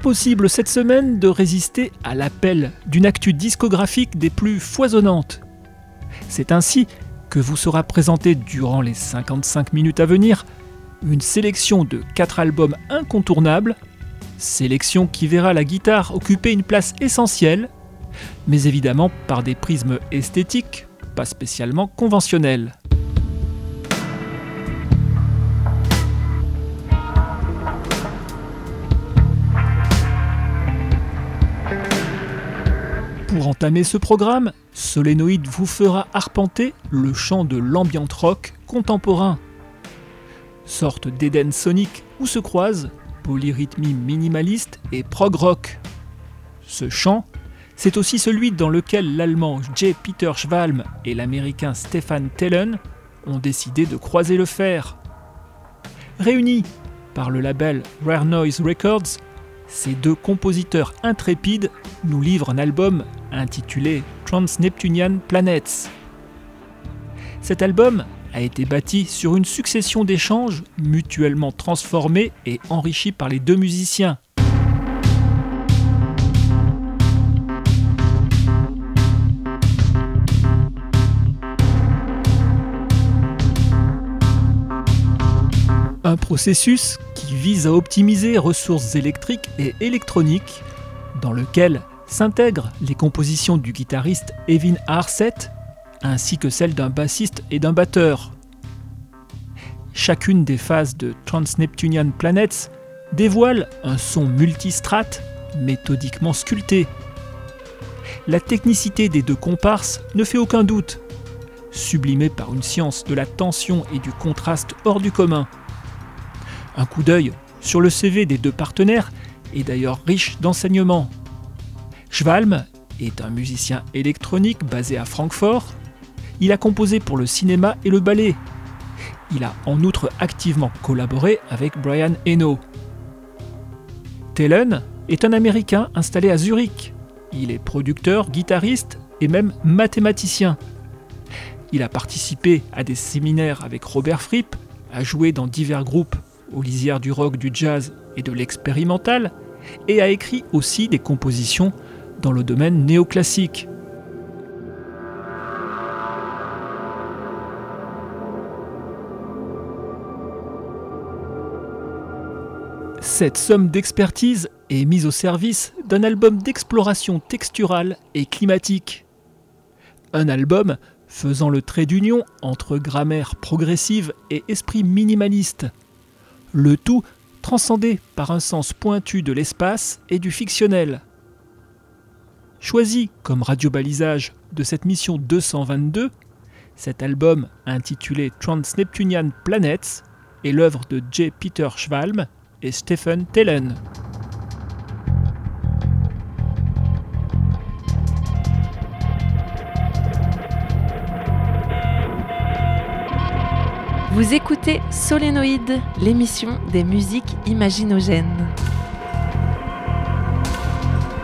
Impossible cette semaine de résister à l'appel d'une actu discographique des plus foisonnantes. C'est ainsi que vous sera présentée durant les 55 minutes à venir une sélection de 4 albums incontournables, sélection qui verra la guitare occuper une place essentielle, mais évidemment par des prismes esthétiques pas spécialement conventionnels. Entamer ce programme, Solénoïde vous fera arpenter le champ de l'ambient rock contemporain. Sorte d'Éden sonique où se croisent polyrythmie minimaliste et prog rock. Ce champ, c'est aussi celui dans lequel l'allemand J. Peter Schwalm et l'américain Stefan Tellen ont décidé de croiser le fer. Réunis par le label Rare Noise Records, ces deux compositeurs intrépides nous livrent un album intitulé Trans-Neptunian Planets. Cet album a été bâti sur une succession d'échanges mutuellement transformés et enrichis par les deux musiciens. Un processus qui vise à optimiser ressources électriques et électroniques, dans lequel s'intègrent les compositions du guitariste Evin Arset, ainsi que celles d'un bassiste et d'un batteur. Chacune des phases de Trans-Neptunian Planets dévoile un son multistrate méthodiquement sculpté. La technicité des deux comparses ne fait aucun doute, sublimée par une science de la tension et du contraste hors du commun. Un coup d'œil sur le CV des deux partenaires est d'ailleurs riche d'enseignements. Schwalm est un musicien électronique basé à Francfort. Il a composé pour le cinéma et le ballet. Il a en outre activement collaboré avec Brian Eno. Tellen est un Américain installé à Zurich. Il est producteur, guitariste et même mathématicien. Il a participé à des séminaires avec Robert Fripp, a joué dans divers groupes aux lisières du rock, du jazz et de l'expérimental, et a écrit aussi des compositions dans le domaine néoclassique. Cette somme d'expertise est mise au service d'un album d'exploration texturale et climatique. Un album faisant le trait d'union entre grammaire progressive et esprit minimaliste. Le tout transcendé par un sens pointu de l'espace et du fictionnel. Choisi comme radiobalisage de cette mission 222, cet album intitulé Trans-Neptunian Planets est l'œuvre de J. Peter Schwalm et Stephen Tellen. Vous écoutez Solénoïde, l'émission des musiques imaginogènes.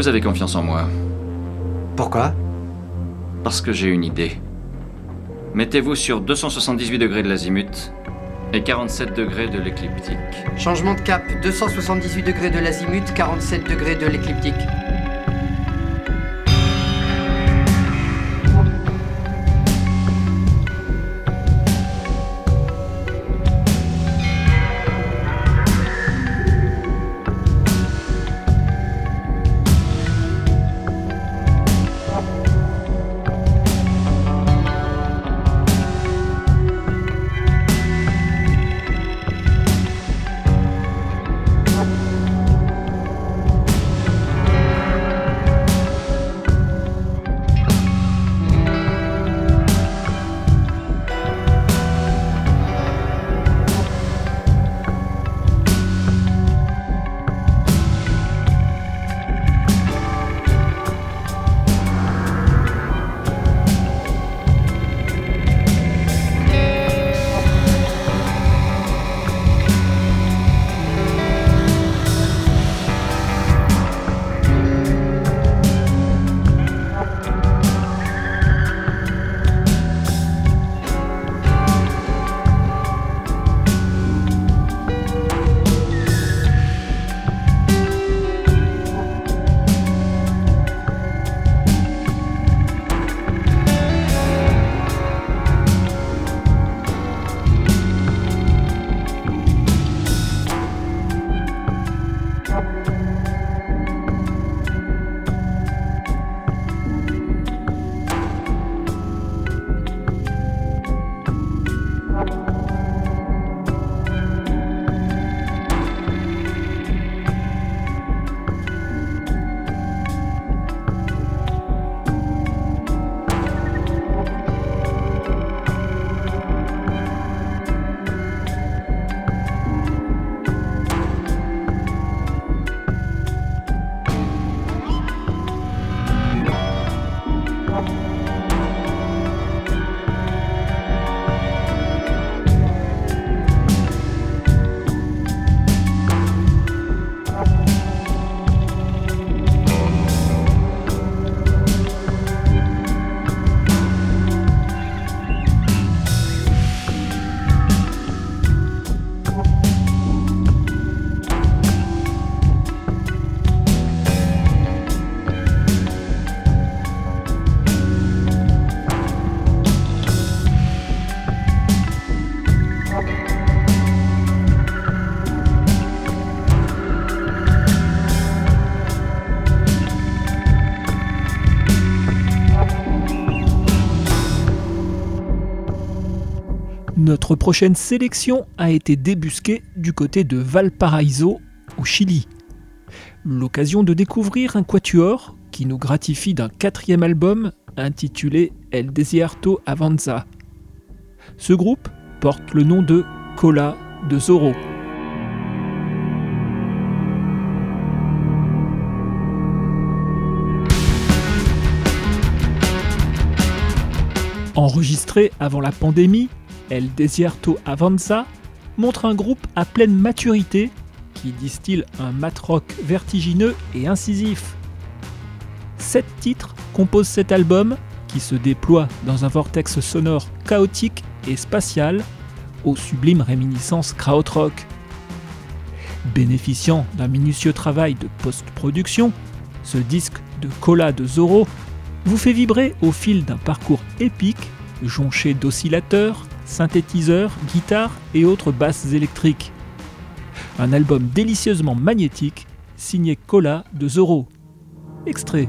Vous avez confiance en moi Pourquoi? Parce que j'ai une idée. Mettez-vous sur 278 degrés de l'azimut et 47 degrés de l'écliptique. Changement de cap, 278 degrés de l'azimut, 47 degrés de l'écliptique. Notre prochaine sélection a été débusquée du côté de Valparaiso, au Chili. L'occasion de découvrir un quatuor qui nous gratifie d'un quatrième album intitulé El Desierto Avanza. Ce groupe porte le nom de Cola de Zorro. Enregistré avant la pandémie, El Desierto Avanza montre un groupe à pleine maturité qui distille un mat rock vertigineux et incisif. Sept titres composent cet album qui se déploie dans un vortex sonore chaotique et spatial aux sublimes réminiscences krautrock. Bénéficiant d'un minutieux travail de post-production, ce disque de Cola de Zorro vous fait vibrer au fil d'un parcours épique jonché d'oscillateurs, synthétiseurs, guitares et autres basses électriques. Un album délicieusement magnétique, signé Cola de Zorro. Extrait.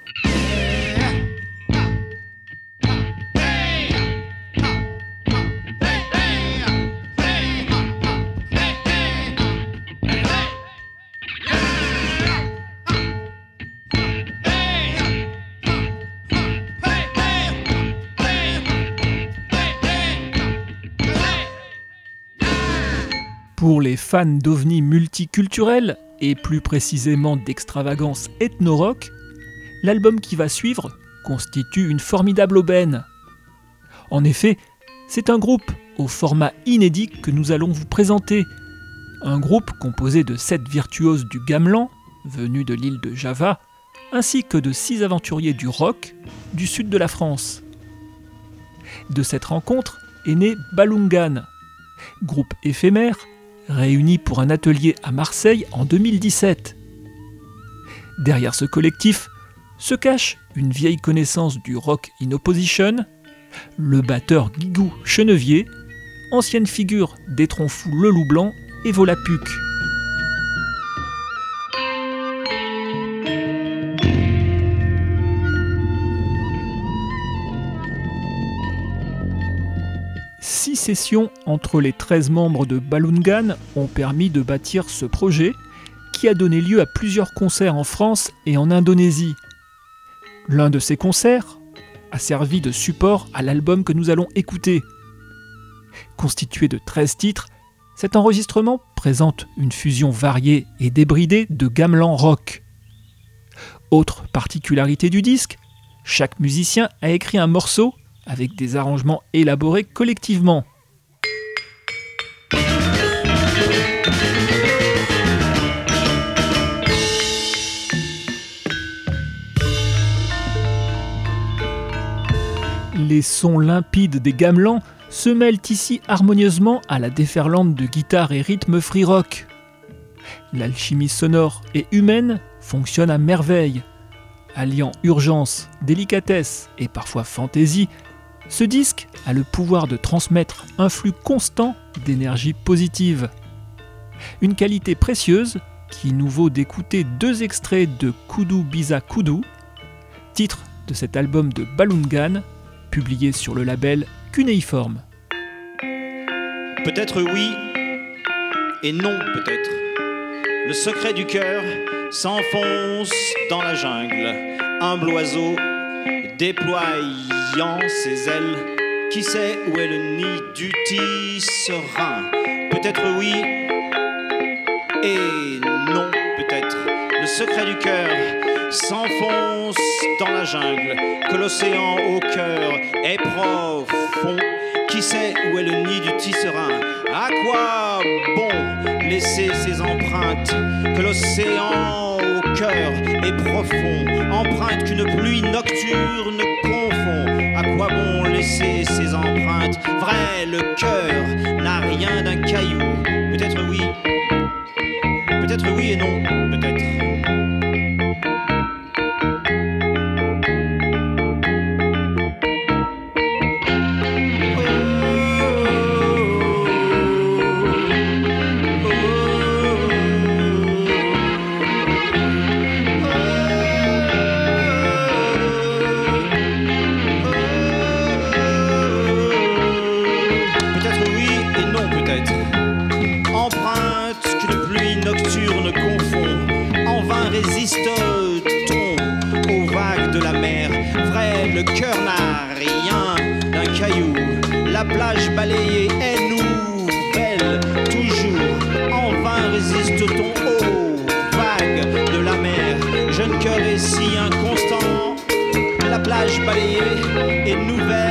Pour les fans d'ovnis multiculturels, et plus précisément d'extravagance ethno-rock, l'album qui va suivre constitue une formidable aubaine. En effet, c'est un groupe au format inédit que nous allons vous présenter. Un groupe composé de sept virtuoses du gamelan, venus de l'île de Java, ainsi que de six aventuriers du rock du sud de la France. De cette rencontre est né Balungan, groupe éphémère réunis pour un atelier à Marseille en 2017. Derrière ce collectif se cache une vieille connaissance du rock in opposition, le batteur Guigou Chenevier, ancienne figure des Fou Le Loup Blanc et Volapuc. Sessions entre les 13 membres de Balungan ont permis de bâtir ce projet qui a donné lieu à plusieurs concerts en France et en Indonésie. L'un de ces concerts a servi de support à l'album que nous allons écouter. Constitué de 13 titres, cet enregistrement présente une fusion variée et débridée de gamelan rock. Autre particularité du disque, chaque musicien a écrit un morceau avec des arrangements élaborés collectivement. Les sons limpides des gamelans se mêlent ici harmonieusement à la déferlante de guitare et rythme free rock. L'alchimie sonore et humaine fonctionne à merveille. Alliant urgence, délicatesse et parfois fantaisie, ce disque a le pouvoir de transmettre un flux constant d'énergie positive. Une qualité précieuse qui nous vaut d'écouter deux extraits de Kudu Biza Kudu, titre de cet album de Balungan, publié sur le label Cunéiforme. Peut-être oui et non peut-être. Le secret du cœur s'enfonce dans la jungle. Humble oiseau déployant ses ailes. Qui sait où est le nid du tisserin? Peut-être oui et non, peut-être. Le secret du cœur s'enfonce dans la jungle, que l'océan au cœur est profond. Qui sait où est le nid du tisserin? À quoi bon laisser ses empreintes? Que l'océan au cœur est profond, empreinte qu'une pluie nocturne confond. À quoi bon laisser ses empreintes? Vrai, le cœur n'a rien d'un caillou. Peut-être oui, peut-être oui et non, le cœur n'a rien d'un caillou. La plage balayée est nouvelle toujours. En vain résiste-t-on aux vagues de la mer. Jeune cœur est si inconstant. La plage balayée est nouvelle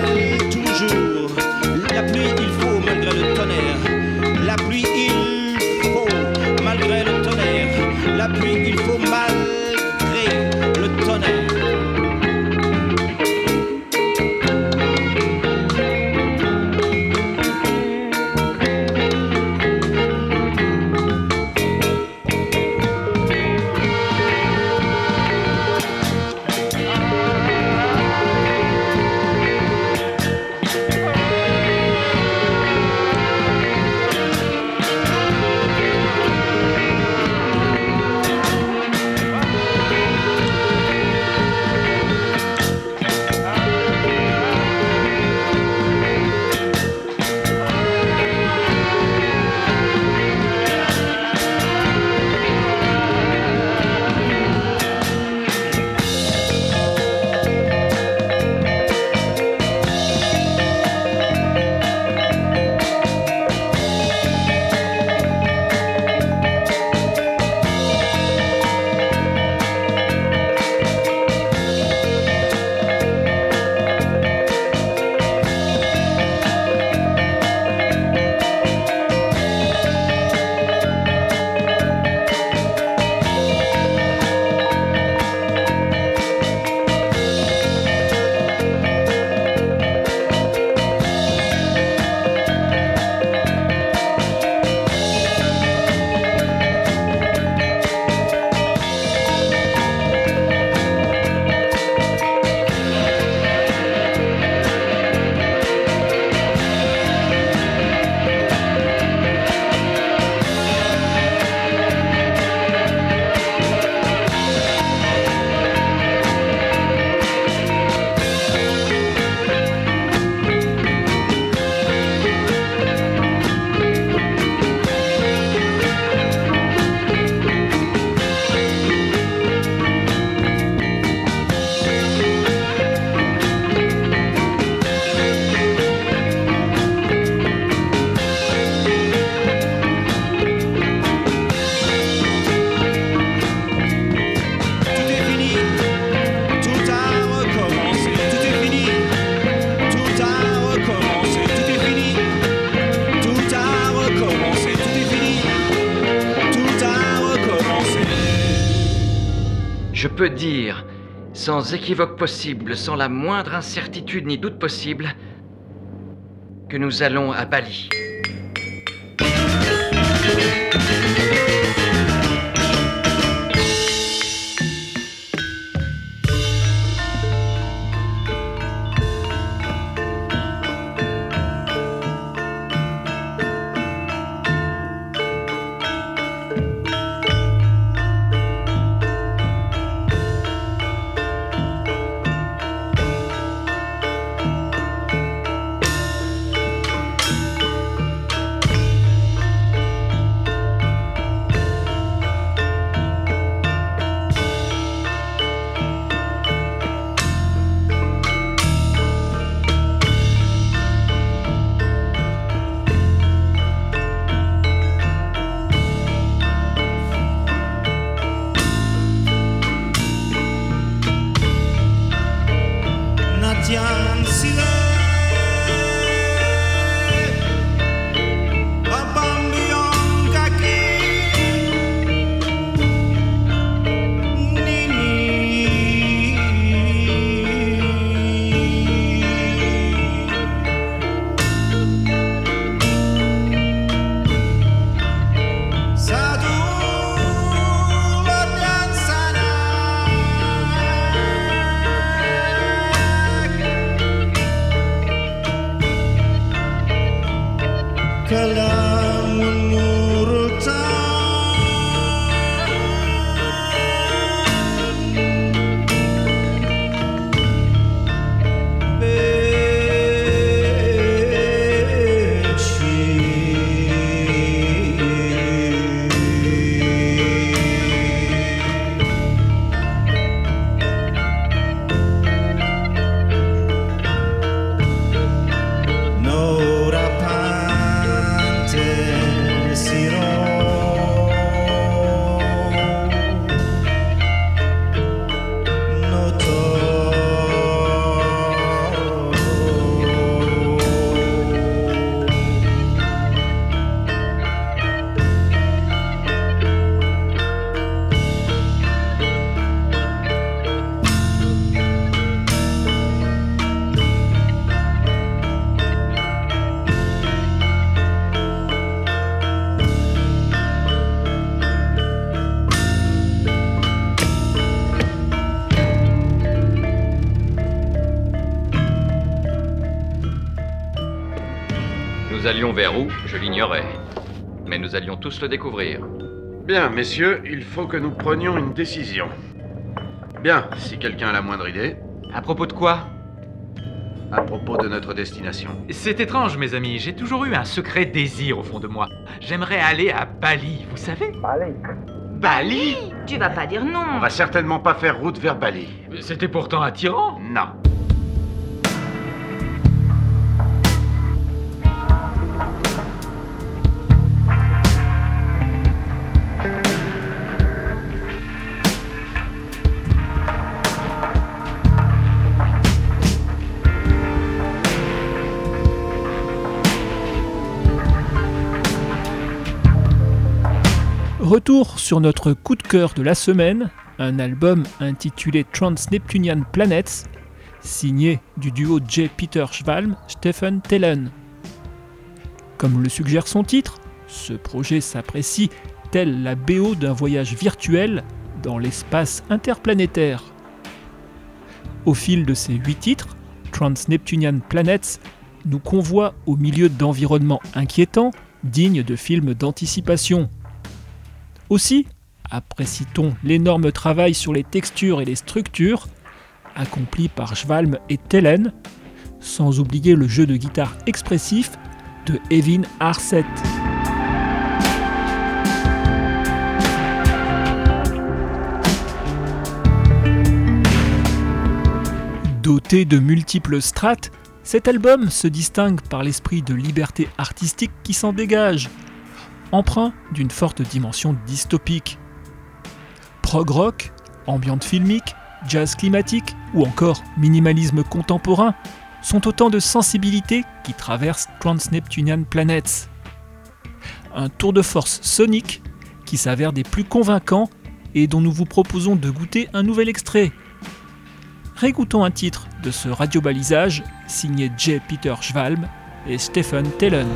sans équivoque possible, sans la moindre incertitude ni doute possible, que nous allons à Bali. Nous allions tous le découvrir. Bien, messieurs, il faut que nous prenions une décision. Bien, si quelqu'un a la moindre idée. À propos de quoi? À propos de notre destination. C'est étrange, mes amis. J'ai toujours eu un secret désir au fond de moi. J'aimerais aller à Bali, vous savez? Bali Bali? Tu vas pas dire non. On va certainement pas faire route vers Bali. C'était pourtant attirant. Non. Retour sur notre coup de cœur de la semaine, un album intitulé Trans-Neptunian Planets, signé du duo J. Peter Schwalm, Stephen Tellen. Comme le suggère son titre, ce projet s'apprécie tel la BO d'un voyage virtuel dans l'espace interplanétaire. Au fil de ces huit titres, Trans-Neptunian Planets nous convoie au milieu d'environnements inquiétants, dignes de films d'anticipation. Aussi, apprécie-t-on l'énorme travail sur les textures et les structures, accompli par Schwalm et Tellen, sans oublier le jeu de guitare expressif de Evin Arset. Doté de multiples strates, cet album se distingue par l'esprit de liberté artistique qui s'en dégage, empreint d'une forte dimension dystopique. Prog rock, ambiante filmique, jazz climatique ou encore minimalisme contemporain sont autant de sensibilités qui traversent Trans-Neptunian Planets. Un tour de force sonique qui s'avère des plus convaincants et dont nous vous proposons de goûter un nouvel extrait. Régoutons un titre de ce radio-balisage signé J. Peter Schwalm et Stephen Tellen.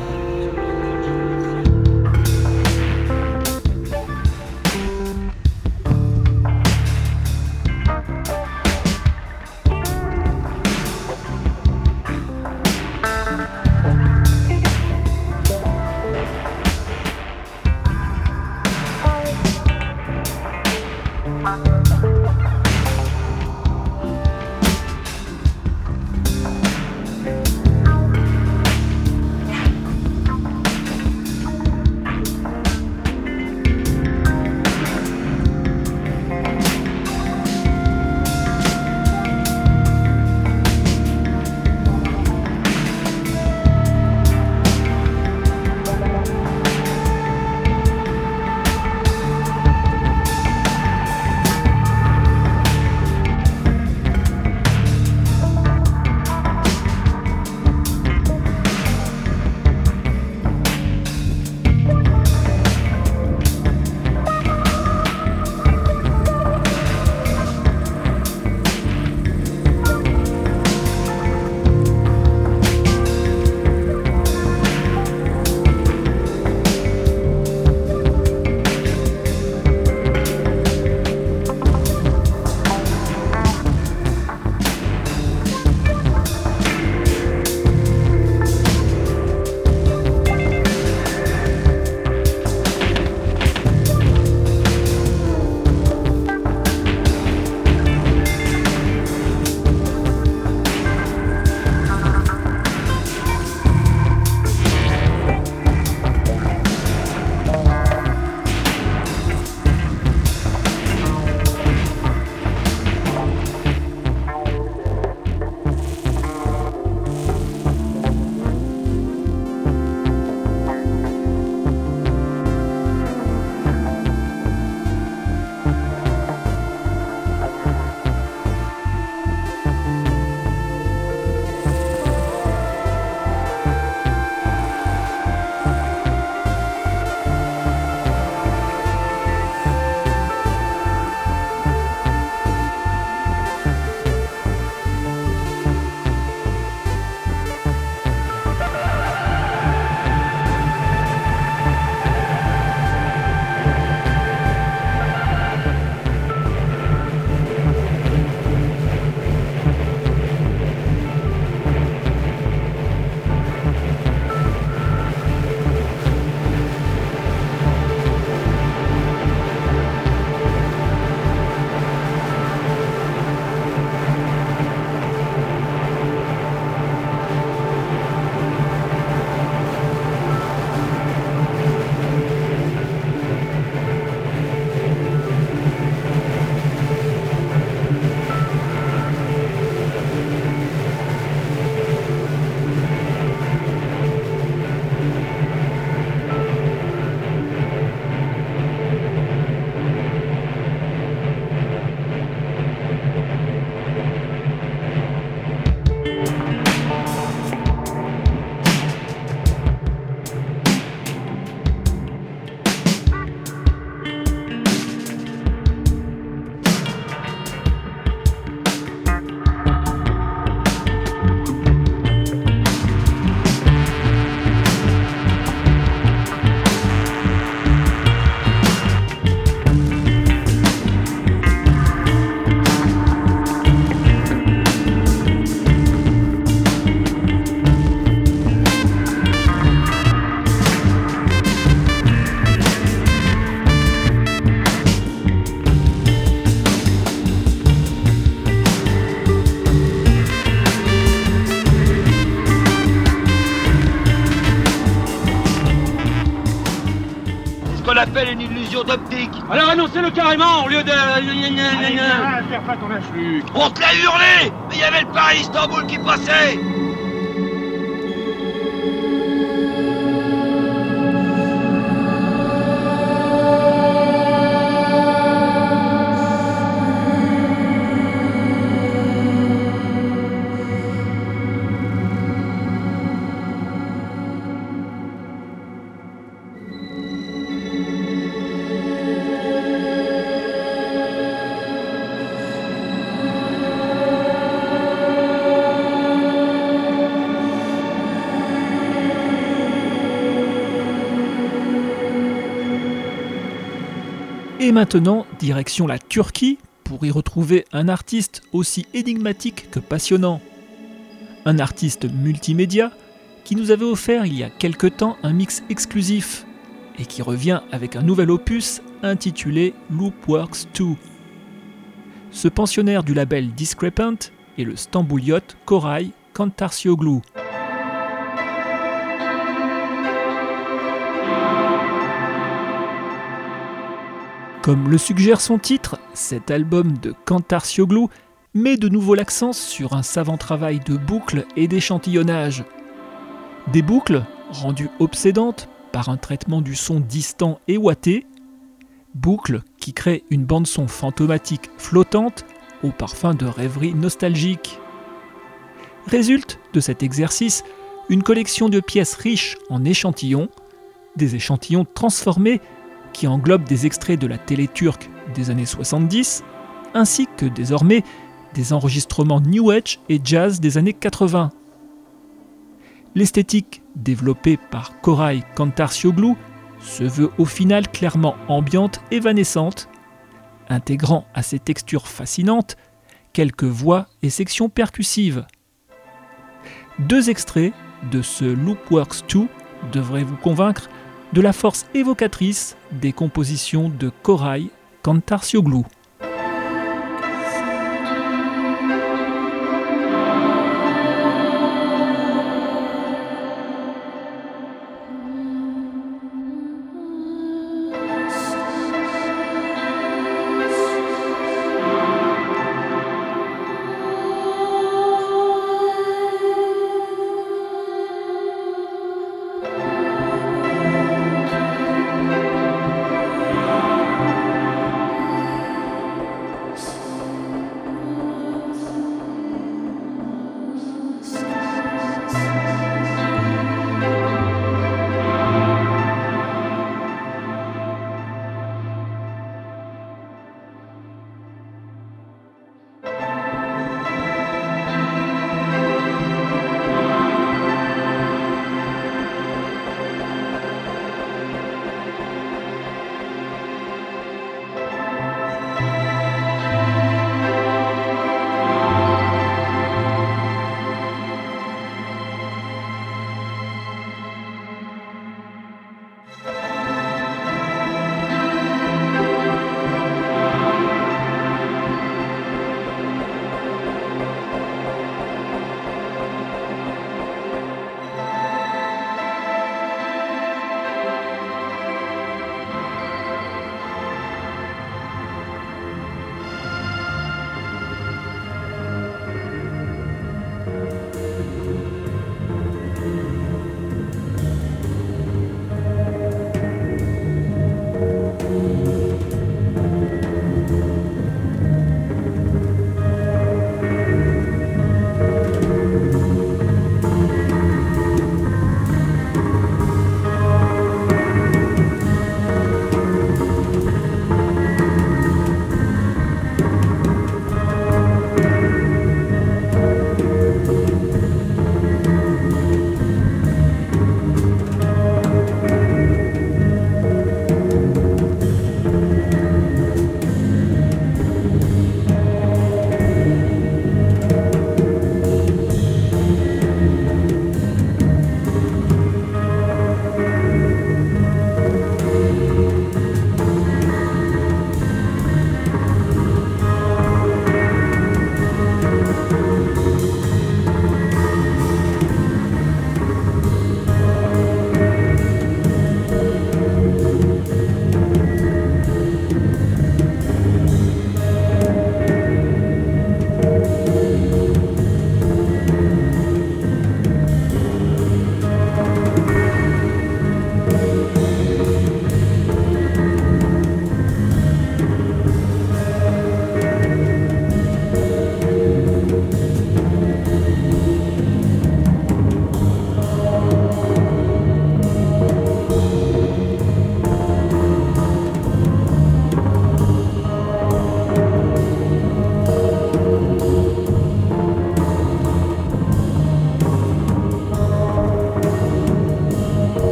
Alors annoncez-le carrément au lieu de... Allez, faire pas ton. On te l'a hurlé Mais il y avait le Paris Istanbul qui passait Et maintenant, direction la Turquie pour y retrouver un artiste aussi énigmatique que passionnant. Un artiste multimédia qui nous avait offert il y a quelque temps un mix exclusif et qui revient avec un nouvel opus intitulé Loopworks 2. Ce pensionnaire du label Discrepant est le Stambouliot Koray Kantarsioglu. Comme le suggère son titre, cet album de Kantarsioglu met de nouveau l'accent sur un savant travail de boucles et d'échantillonnage. Des boucles rendues obsédantes par un traitement du son distant et ouaté, boucles qui créent une bande-son fantomatique flottante au parfum de rêverie nostalgique. Résulte de cet exercice une collection de pièces riches en échantillons, des échantillons transformés qui englobe des extraits de la télé turque des années 70, ainsi que désormais des enregistrements New Age et jazz des années 80. L'esthétique développée par Koray Kantarsioglu se veut au final clairement ambiante évanescente, intégrant à ses textures fascinantes quelques voix et sections percussives. Deux extraits de ce Loopworks 2 devraient vous convaincre de la force évocatrice des compositions de Koray Kantarsioglu.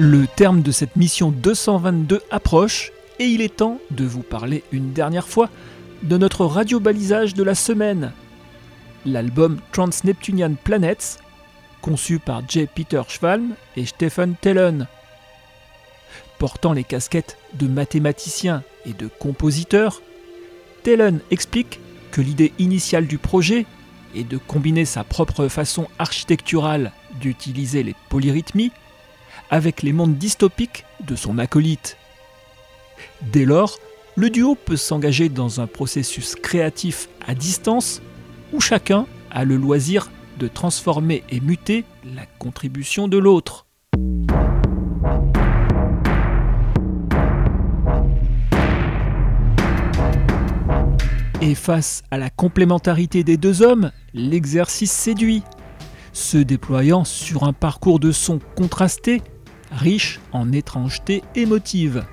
Le terme de cette mission 222 approche et il est temps de vous parler une dernière fois de notre radio-balisage de la semaine. L'album Trans-Neptunian Planets, conçu par J. Peter Schwalm et Stephen Tellen. Portant les casquettes de mathématicien et de compositeur, Tellen explique que l'idée initiale du projet est de combiner sa propre façon architecturale d'utiliser les polyrythmies avec les mondes dystopiques de son acolyte. Dès lors, le duo peut s'engager dans un processus créatif à distance où chacun a le loisir de transformer et muter la contribution de l'autre. Et face à la complémentarité des deux hommes, l'exercice séduit, se déployant sur un parcours de sons contrastés, riche en étrangeté émotive.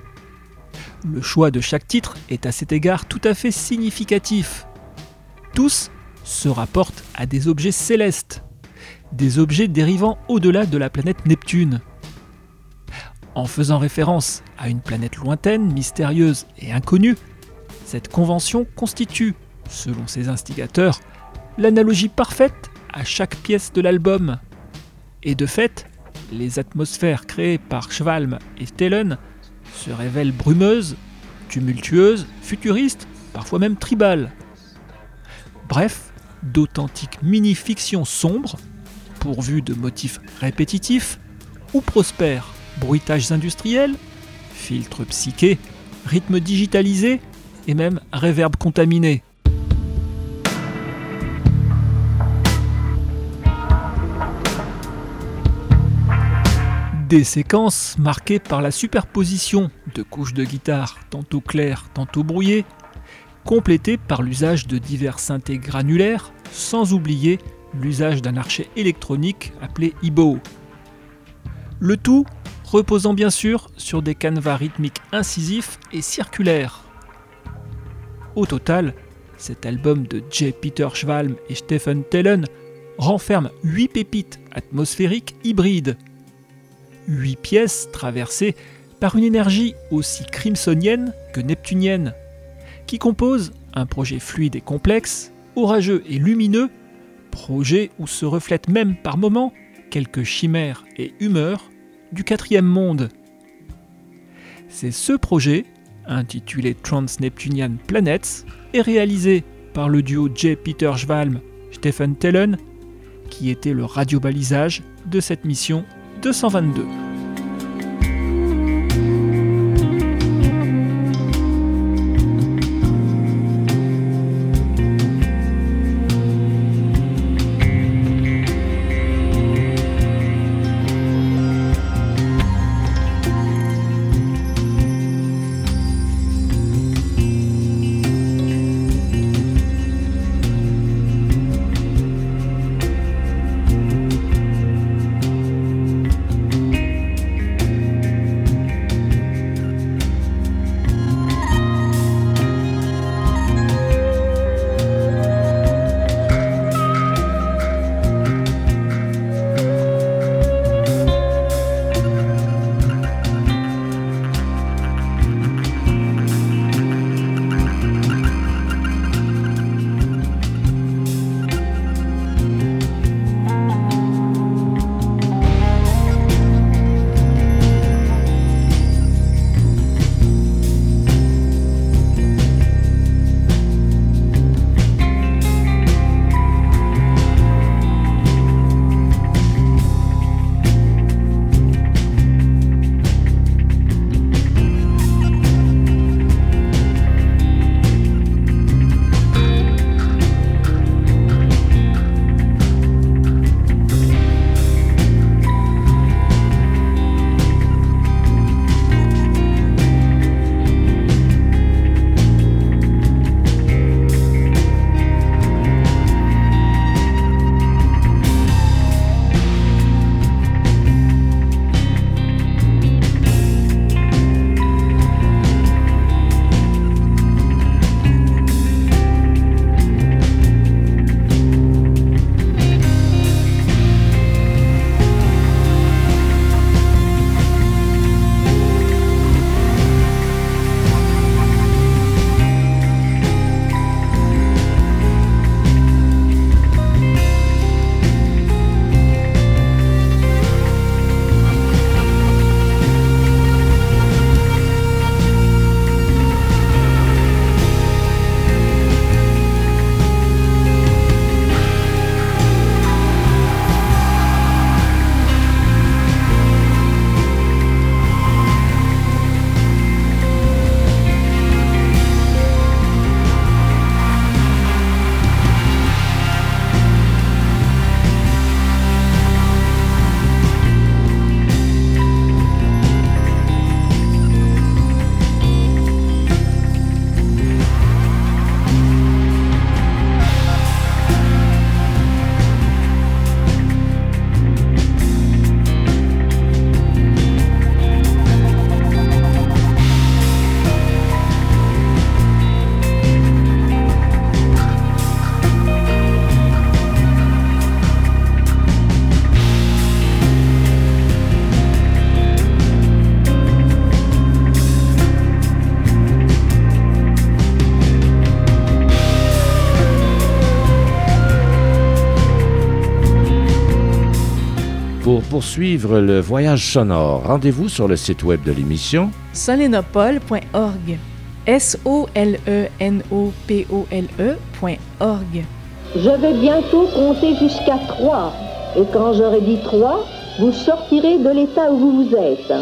Le choix de chaque titre est à cet égard tout à fait significatif. Tous se rapportent à des objets célestes, des objets dérivant au-delà de la planète Neptune. En faisant référence à une planète lointaine, mystérieuse et inconnue, cette convention constitue, selon ses instigateurs, l'analogie parfaite à chaque pièce de l'album. Et de fait, les atmosphères créées par Schwalm et Stellen se révèlent brumeuses, tumultueuses, futuristes, parfois même tribales. Bref, d'authentiques mini-fictions sombres, pourvues de motifs répétitifs, ou prospèrent bruitages industriels, filtres psychés, rythmes digitalisés et même réverb contaminé. Des séquences marquées par la superposition de couches de guitare tantôt claires, tantôt brouillées, complétées par l'usage de divers synthés granulaires, sans oublier l'usage d'un archet électronique appelé IBO. Le tout reposant bien sûr sur des canevas rythmiques incisifs et circulaires. Au total, cet album de J. Peter Schwalm et Stephen Tellen renferme 8 pépites atmosphériques hybrides. 8 pièces traversées par une énergie aussi crimsonienne que neptunienne, qui compose un projet fluide et complexe, orageux et lumineux, projet où se reflètent même par moments quelques chimères et humeurs du quatrième monde. C'est ce projet intitulé Trans-Neptunian Planets, est réalisé par le duo J. Peter Schwalm Stephen Tellen, qui était le radiobalisage de cette mission 222. Poursuivre le voyage sonore, rendez-vous sur le site web de l'émission solenopole.org. S-O-L-E-N-O-P-O-L-E.org. Je vais bientôt compter jusqu'à trois. Et quand j'aurai dit trois, vous sortirez de l'état où vous vous êtes.